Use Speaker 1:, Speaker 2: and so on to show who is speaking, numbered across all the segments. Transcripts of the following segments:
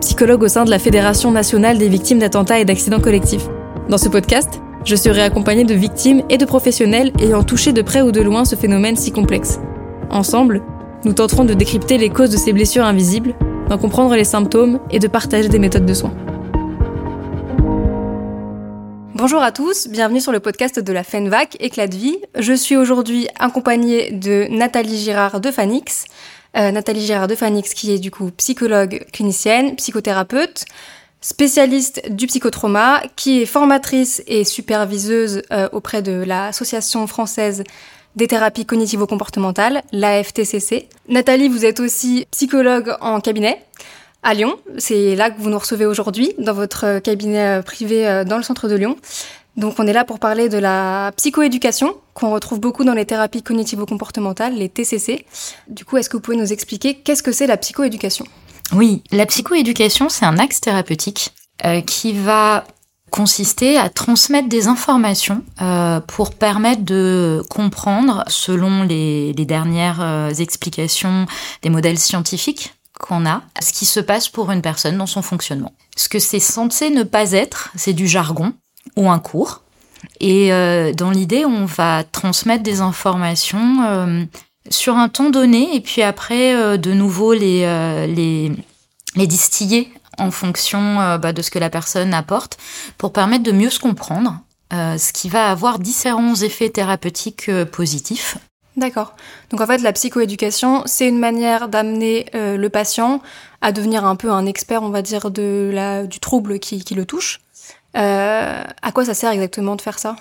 Speaker 1: psychologue au sein de la Fédération nationale des victimes d'attentats et d'accidents collectifs. Dans ce podcast, je serai accompagnée de victimes et de professionnels ayant touché de près ou de loin ce phénomène si complexe. Ensemble, nous tenterons de décrypter les causes de ces blessures invisibles, d'en comprendre les symptômes et de partager des méthodes de soins. Bonjour à tous, bienvenue sur le podcast de la FENVAC Éclat de vie. Je suis aujourd'hui accompagnée de Nathalie Girard de Fanix. Euh, Nathalie Girard de Fanix qui est du coup psychologue clinicienne, psychothérapeute, spécialiste du psychotrauma, qui est formatrice et superviseuse euh, auprès de l'Association française des thérapies cognitivo-comportementales, l'AFTCC. Nathalie, vous êtes aussi psychologue en cabinet à Lyon. C'est là que vous nous recevez aujourd'hui, dans votre cabinet privé euh, dans le centre de Lyon. Donc on est là pour parler de la psychoéducation, qu'on retrouve beaucoup dans les thérapies cognitivo-comportementales, les TCC. Du coup, est-ce que vous pouvez nous expliquer qu'est-ce que c'est la psychoéducation?
Speaker 2: Oui, la psychoéducation, c'est un axe thérapeutique euh, qui va consister à transmettre des informations euh, pour permettre de comprendre, selon les, dernières euh, explications des modèles scientifiques qu'on a, ce qui se passe pour une personne dans son fonctionnement. Ce que c'est censé ne pas être, c'est du jargon ou un cours. Et euh, dans l'idée, on va transmettre des informations euh, sur un temps donné et puis après euh, de nouveau les, les, les distiller en fonction bah, de ce que la personne apporte pour permettre de mieux se comprendre, ce qui va avoir différents effets thérapeutiques positifs.
Speaker 1: D'accord. Donc en fait, la psychoéducation, c'est une manière d'amener le patient à devenir un peu un expert, on va dire, de la, du trouble qui, qui le touche. Euh, à quoi ça sert exactement de faire ça?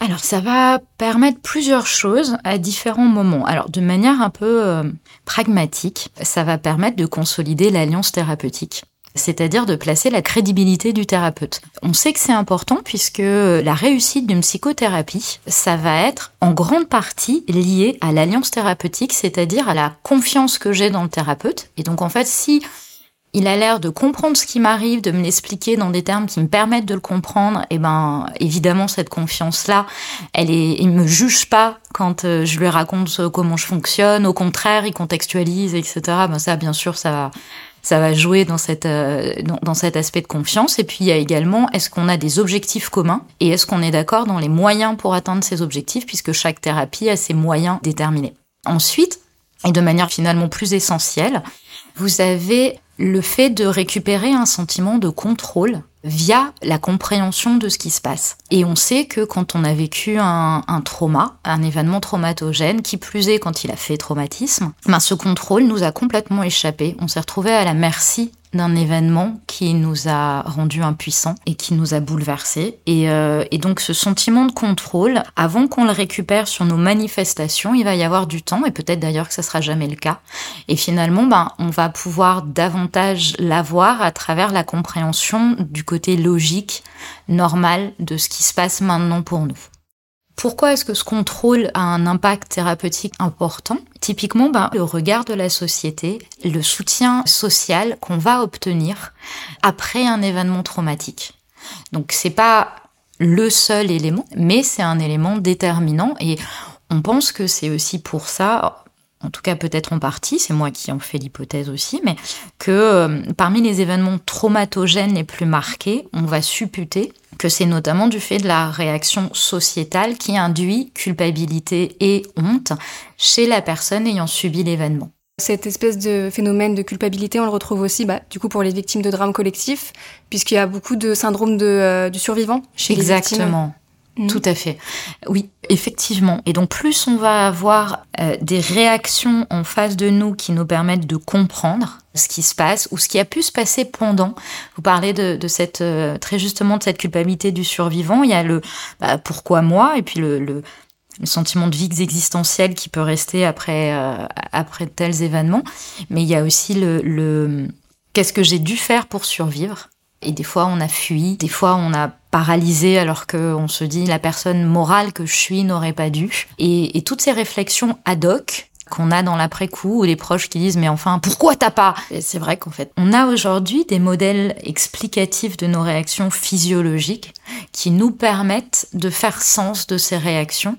Speaker 2: Alors ça va permettre plusieurs choses à différents moments. Alors de manière un peu euh, pragmatique, ça va permettre de consolider l'alliance thérapeutique c'est-à-dire de placer la crédibilité du thérapeute. On sait que c'est important puisque la réussite d'une psychothérapie, ça va être en grande partie lié à l'alliance thérapeutique, c'est-à-dire à la confiance que j'ai dans le thérapeute. Et donc en fait, si il a l'air de comprendre ce qui m'arrive, de me l'expliquer dans des termes qui me permettent de le comprendre. Et ben, évidemment, cette confiance-là, elle est, il me juge pas quand euh, je lui raconte comment je fonctionne. Au contraire, il contextualise, etc. Ben ça, bien sûr, ça va, jouer euh, dans, cet aspect de confiance. Et puis il y a également, est-ce qu'on a des objectifs communs et est-ce qu'on est d'accord dans les moyens pour atteindre ces objectifs, puisque chaque thérapie a ses moyens déterminés? Ensuite, et de manière finalement plus essentielle, vous avez le fait de récupérer un sentiment de contrôle via la compréhension de ce qui se passe. Et on sait que quand on a vécu un, trauma, un événement traumatogène, qui plus est quand il a fait traumatisme, ben ce contrôle nous a complètement échappé. On s'est retrouvé à la merci d'un événement qui nous a rendu impuissants et qui nous a bouleversés. Et, euh, et donc ce sentiment de contrôle, avant qu'on le récupère sur nos manifestations, il va y avoir du temps, et peut-être d'ailleurs que ça sera jamais le cas. Et finalement, ben, on va pouvoir davantage l'avoir à travers la compréhension du côté logique, normal de ce qui se passe maintenant pour nous. Pourquoi est-ce que ce contrôle a un impact thérapeutique important? Typiquement, ben, le regard de la société, le soutien social qu'on va obtenir après un événement traumatique. Donc c'est pas le seul élément, mais c'est un élément déterminant et on pense que c'est aussi pour ça, en tout cas peut-être en partie, c'est moi qui en fais l'hypothèse aussi, mais que euh, parmi les événements traumatogènes les plus marqués, on va supputer que c'est notamment du fait de la réaction sociétale qui induit culpabilité et honte chez la personne ayant subi l'événement.
Speaker 1: Cette espèce de phénomène de culpabilité, on le retrouve aussi bah, du coup pour les victimes de drames collectifs, puisqu'il y a beaucoup de syndrome de, euh, du survivant chez
Speaker 2: Exactement.
Speaker 1: les victimes.
Speaker 2: Mmh. Tout à fait. Oui, effectivement. Et donc plus on va avoir euh, des réactions en face de nous qui nous permettent de comprendre ce qui se passe ou ce qui a pu se passer pendant. Vous parlez de, cette euh, très justement de cette culpabilité du survivant. Il y a le bah, pourquoi moi et puis le, sentiment de vide existentiel qui peut rester après euh, après tels événements. Mais il y a aussi le qu'est-ce que j'ai dû faire pour survivre? Et des fois, on a fui, des fois, on a paralysé alors qu'on se dit la personne morale que je suis n'aurait pas dû. Et, et toutes ces réflexions ad hoc, qu'on a dans l'après-coup, ou les proches qui disent mais enfin pourquoi t'as pas? C'est vrai qu'en fait, on a aujourd'hui des modèles explicatifs de nos réactions physiologiques qui nous permettent de faire sens de ces réactions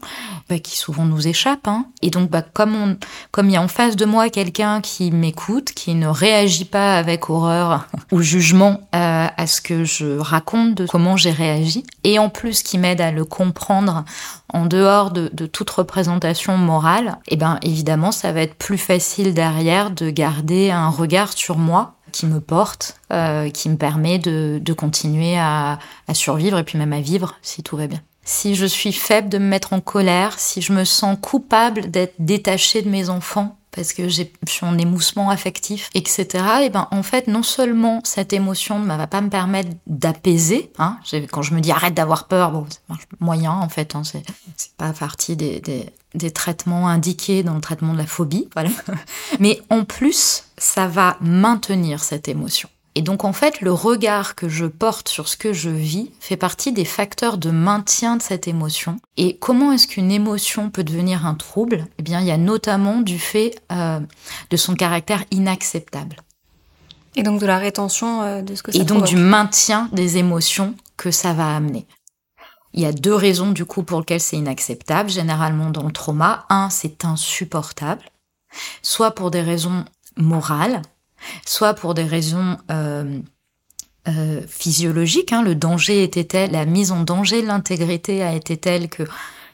Speaker 2: bah, qui souvent nous échappent. Hein. Et donc, bah, comme il y a en face de moi quelqu'un qui m'écoute, qui ne réagit pas avec horreur ou jugement euh, à ce que je raconte de comment j'ai réagi, et en plus qui m'aide à le comprendre en dehors de, toute représentation morale, eh ben évidemment, ça va être plus facile derrière de garder un regard sur moi qui me porte, euh, qui me permet de, continuer à, à survivre et puis même à vivre si tout va bien. Si je suis faible de me mettre en colère, si je me sens coupable d'être détachée de mes enfants parce que je suis en émoussement affectif, etc. Et ben en fait, non seulement cette émotion ne va pas me permettre d'apaiser, hein, quand je me dis arrête d'avoir peur, bon, c'est moyen en fait, hein, c'est pas partie des, des, des traitements indiqués dans le traitement de la phobie, voilà. Mais en plus, ça va maintenir cette émotion. Et donc en fait, le regard que je porte sur ce que je vis fait partie des facteurs de maintien de cette émotion. Et comment est-ce qu'une émotion peut devenir un trouble? Eh bien, il y a notamment du fait euh, de son caractère inacceptable.
Speaker 1: Et donc de la rétention euh, de ce que ça
Speaker 2: Et donc du maintien des émotions que ça va amener. Il y a deux raisons du coup pour lesquelles c'est inacceptable, généralement dans le trauma. Un, c'est insupportable, soit pour des raisons morales, soit pour des raisons euh, euh, physiologiques. Hein, le danger était tel, la mise en danger de l'intégrité a été telle que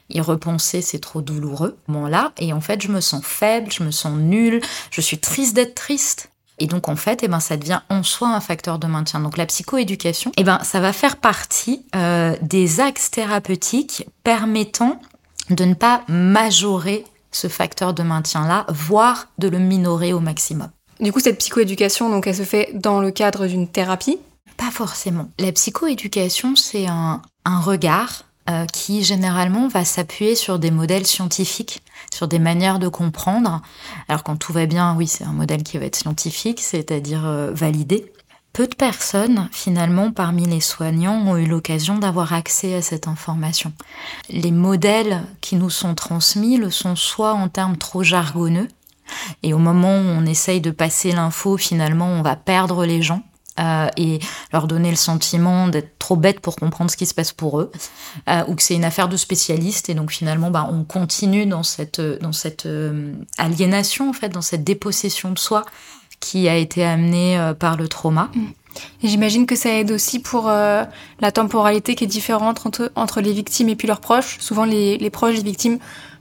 Speaker 2: y repenser c'est trop douloureux. Bon là, et en fait je me sens faible, je me sens nulle, je suis triste d'être triste. Et donc en fait, eh ben ça devient en soi un facteur de maintien. Donc la psychoéducation, eh ben ça va faire partie euh, des axes thérapeutiques permettant de ne pas majorer ce facteur de maintien là, voire de le minorer au maximum.
Speaker 1: Du coup, cette psychoéducation, donc, elle se fait dans le cadre d'une thérapie
Speaker 2: Pas forcément. La psychoéducation, c'est un, regard euh, qui généralement va s'appuyer sur des modèles scientifiques, sur des manières de comprendre. Alors quand tout va bien, oui, c'est un modèle qui va être scientifique, c'est-à-dire euh, validé. Peu de personnes, finalement, parmi les soignants, ont eu l'occasion d'avoir accès à cette information. Les modèles qui nous sont transmis le sont soit en termes trop jargonneux, et au moment où on essaye de passer l'info, finalement, on va perdre les gens. Euh, et leur donner le sentiment d'être trop bêtes pour comprendre ce qui se passe pour eux, euh, ou que c'est une affaire de spécialistes, et donc finalement, bah, on continue dans cette, dans cette euh, aliénation, en fait, dans cette dépossession de soi qui a été amenée euh, par le trauma.
Speaker 1: Mm. J'imagine que ça aide aussi pour euh, la temporalité qui est différente entre, entre les victimes et puis leurs proches. Souvent, les, les proches des victimes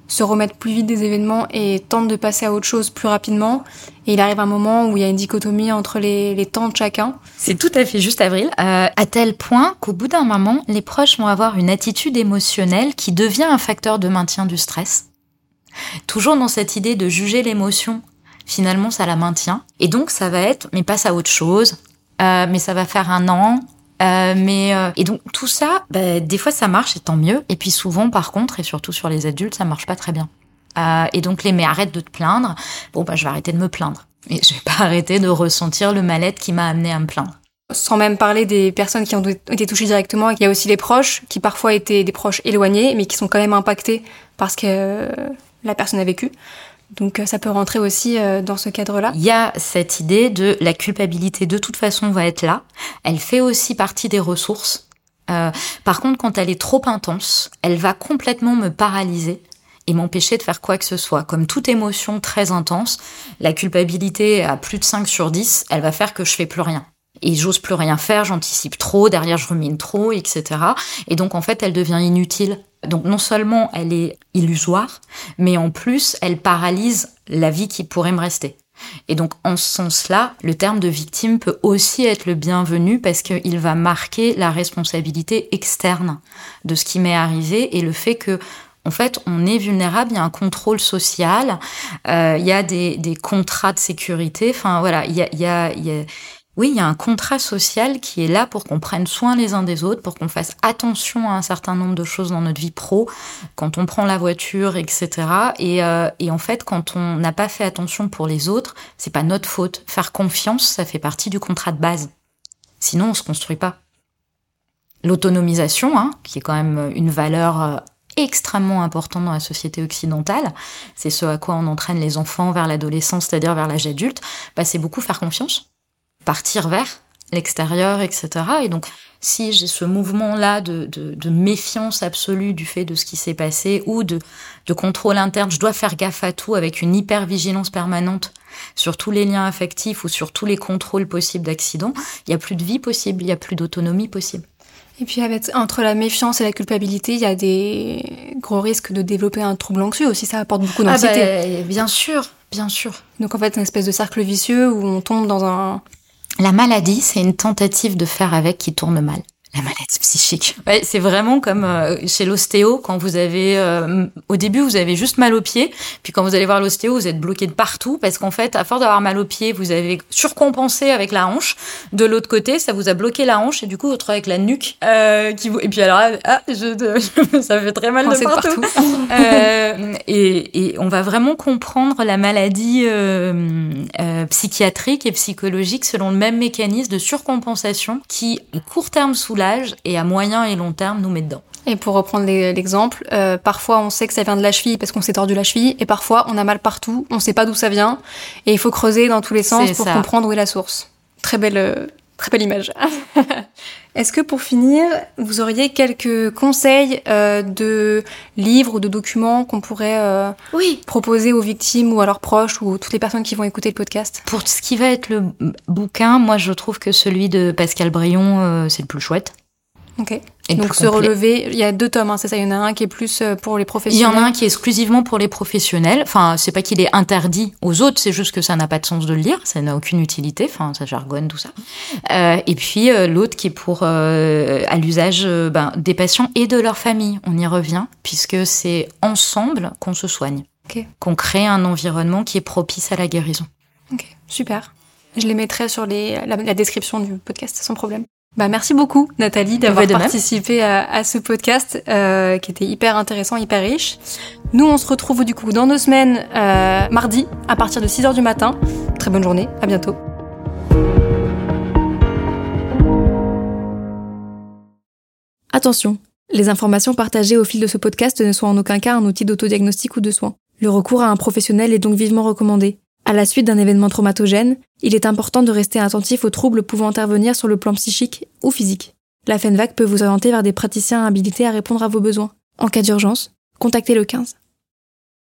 Speaker 1: se remettre plus vite des événements et tente de passer à autre chose plus rapidement. Et il arrive un moment où il y a une dichotomie entre les, les temps de chacun.
Speaker 2: C'est tout à fait juste, Avril. Euh, à tel point qu'au bout d'un moment, les proches vont avoir une attitude émotionnelle qui devient un facteur de maintien du stress. Toujours dans cette idée de juger l'émotion, finalement, ça la maintient. Et donc, ça va être, mais passe à autre chose. Euh, mais ça va faire un an, euh, mais euh, et donc tout ça, bah, des fois ça marche et tant mieux. Et puis souvent, par contre, et surtout sur les adultes, ça marche pas très bien. Euh, et donc les mais arrête de te plaindre. Bon bah je vais arrêter de me plaindre. Mais je vais pas arrêter de ressentir le mal-être qui m'a amené à me plaindre.
Speaker 1: Sans même parler des personnes qui ont été touchées directement, il y a aussi les proches qui parfois étaient des proches éloignés, mais qui sont quand même impactés parce que la personne a vécu. Donc euh, ça peut rentrer aussi euh, dans ce cadre-là.
Speaker 2: Il y a cette idée de la culpabilité de toute façon va être là. Elle fait aussi partie des ressources. Euh, par contre, quand elle est trop intense, elle va complètement me paralyser et m'empêcher de faire quoi que ce soit. Comme toute émotion très intense, la culpabilité à plus de 5 sur 10, elle va faire que je fais plus rien. Et j'ose plus rien faire, j'anticipe trop, derrière je rumine trop, etc. Et donc en fait, elle devient inutile donc non seulement elle est illusoire, mais en plus elle paralyse la vie qui pourrait me rester. Et donc en ce sens-là, le terme de victime peut aussi être le bienvenu parce qu'il va marquer la responsabilité externe de ce qui m'est arrivé et le fait que en fait, on est vulnérable, il y a un contrôle social, euh, il y a des, contrats de sécurité, enfin voilà, il y il y a, oui, il y a un contrat social qui est là pour qu'on prenne soin les uns des autres, pour qu'on fasse attention à un certain nombre de choses dans notre vie pro, quand on prend la voiture, etc. Et, euh, et en fait, quand on n'a pas fait attention pour les autres, c'est pas notre faute. Faire confiance, ça fait partie du contrat de base. Sinon, on se construit pas. L'autonomisation, hein, qui est quand même une valeur euh, extrêmement importante dans la société occidentale, c'est ce à quoi on entraîne les enfants vers l'adolescence, c'est-à-dire vers l'âge adulte, bah, c'est beaucoup faire confiance, partir vers l'extérieur, etc. Et donc, si j'ai ce mouvement-là de, de, méfiance absolue du fait de ce qui s'est passé ou de, de contrôle interne, je dois faire gaffe à tout avec une hyper-vigilance permanente sur tous les liens affectifs ou sur tous les contrôles possibles d'accidents, il n'y a plus de vie possible, il n'y a plus d'autonomie possible.
Speaker 1: Et puis avec, entre la méfiance et la culpabilité, il y a des gros risques de développer un trouble anxieux aussi, ça apporte beaucoup d'anxiété.
Speaker 2: Ah bah, bien sûr, bien sûr.
Speaker 1: Donc en fait, une espèce de cercle vicieux où on tombe dans un,
Speaker 2: la maladie, c'est une tentative de faire avec qui tourne mal la maladie psychique. Ouais, c'est vraiment comme euh, chez l'ostéo quand vous avez euh, au début vous avez juste mal aux pieds, puis quand vous allez voir l'ostéo, vous êtes bloqué de partout parce qu'en fait, à force d'avoir mal aux pieds, vous avez surcompensé avec la hanche. De l'autre côté, ça vous a bloqué la hanche et du coup, vous avec la nuque euh, qui vous et puis alors ah, je, ça fait très mal de partout. euh, et, et, on va vraiment comprendre la maladie psychiatrique et psychologique selon le même mécanisme de surcompensation qui à court terme et à moyen et long terme nous met dedans.
Speaker 1: Et pour reprendre l'exemple, euh, parfois on sait que ça vient de la cheville parce qu'on s'est tordu la cheville, et parfois on a mal partout, on sait pas d'où ça vient, et il faut creuser dans tous les sens pour comprendre où est la source. Très belle, euh, très belle image. Est-ce que pour finir, vous auriez quelques conseils euh, de livres ou de documents qu'on pourrait
Speaker 2: oui.
Speaker 1: proposer aux victimes ou à leurs proches ou toutes les personnes qui vont écouter le podcast?
Speaker 2: Pour ce qui va être le bouquin, moi je trouve que celui de Pascal Brion, c'est le plus chouette.
Speaker 1: Ok. Donc se relever, il y a deux tomes, hein, c'est ça? Il y en a un qui est plus euh, pour les professionnels?
Speaker 2: Il y en a un qui est exclusivement pour les professionnels. Enfin, c'est pas qu'il est interdit aux autres, c'est juste que ça n'a pas de sens de le lire, ça n'a aucune utilité. Enfin, ça jargonne tout ça. Euh, et puis euh, l'autre qui est pour euh, à l'usage ben, des patients et de leur famille. On y revient puisque c'est ensemble qu'on se soigne,
Speaker 1: okay.
Speaker 2: qu'on crée un environnement qui est propice à la guérison.
Speaker 1: Ok, super. Je les mettrai sur les, la description du podcast sans problème. Bah, merci beaucoup Nathalie d'avoir participé à, ce podcast euh, qui était hyper intéressant, hyper riche. Nous on se retrouve du coup dans deux semaines, euh, mardi, à partir de 6h du matin. Très bonne journée, à bientôt. Attention, les informations partagées au fil de ce podcast ne sont en aucun cas un outil d'autodiagnostic ou de soins. Le recours à un professionnel est donc vivement recommandé. À la suite d'un événement traumatogène, il est important de rester attentif aux troubles pouvant intervenir sur le plan psychique ou physique. La FENVAC peut vous orienter vers des praticiens habilités à répondre à vos besoins. En cas d'urgence, contactez le 15.